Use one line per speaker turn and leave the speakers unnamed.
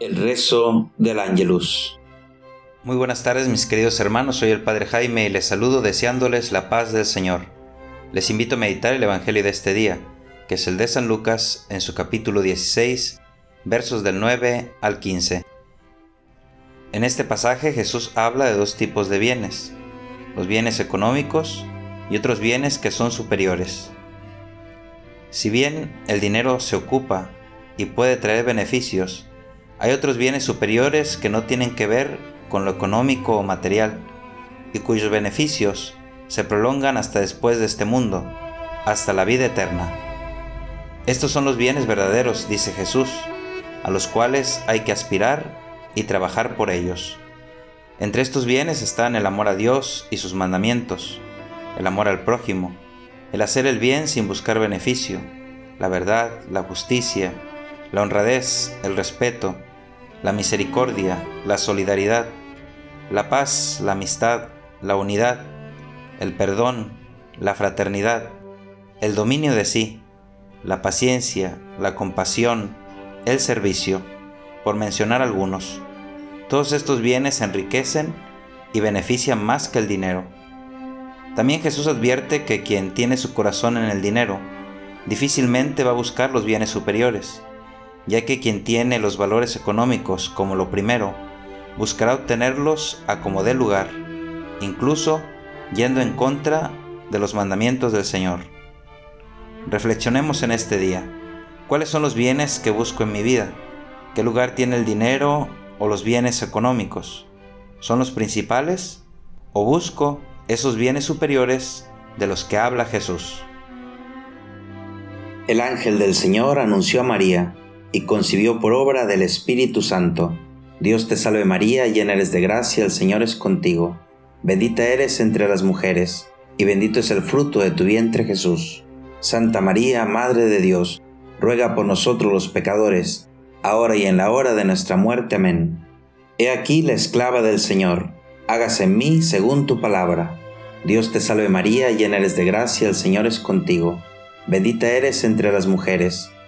El rezo del Ángelus.
Muy buenas tardes mis queridos hermanos, soy el Padre Jaime y les saludo deseándoles la paz del Señor. Les invito a meditar el Evangelio de este día, que es el de San Lucas en su capítulo 16, versos del 9 al 15. En este pasaje Jesús habla de dos tipos de bienes, los bienes económicos y otros bienes que son superiores. Si bien el dinero se ocupa y puede traer beneficios, hay otros bienes superiores que no tienen que ver con lo económico o material y cuyos beneficios se prolongan hasta después de este mundo, hasta la vida eterna. Estos son los bienes verdaderos, dice Jesús, a los cuales hay que aspirar y trabajar por ellos. Entre estos bienes están el amor a Dios y sus mandamientos, el amor al prójimo, el hacer el bien sin buscar beneficio, la verdad, la justicia, la honradez, el respeto, la misericordia, la solidaridad, la paz, la amistad, la unidad, el perdón, la fraternidad, el dominio de sí, la paciencia, la compasión, el servicio, por mencionar algunos. Todos estos bienes enriquecen y benefician más que el dinero. También Jesús advierte que quien tiene su corazón en el dinero difícilmente va a buscar los bienes superiores ya que quien tiene los valores económicos como lo primero, buscará obtenerlos a como dé lugar, incluso yendo en contra de los mandamientos del Señor. Reflexionemos en este día. ¿Cuáles son los bienes que busco en mi vida? ¿Qué lugar tiene el dinero o los bienes económicos? ¿Son los principales? ¿O busco esos bienes superiores de los que habla Jesús?
El ángel del Señor anunció a María y concibió por obra del Espíritu Santo. Dios te salve María, llena eres de gracia, el Señor es contigo. Bendita eres entre las mujeres, y bendito es el fruto de tu vientre Jesús. Santa María, Madre de Dios, ruega por nosotros los pecadores, ahora y en la hora de nuestra muerte. Amén. He aquí la esclava del Señor, hágase en mí según tu palabra. Dios te salve María, llena eres de gracia, el Señor es contigo. Bendita eres entre las mujeres,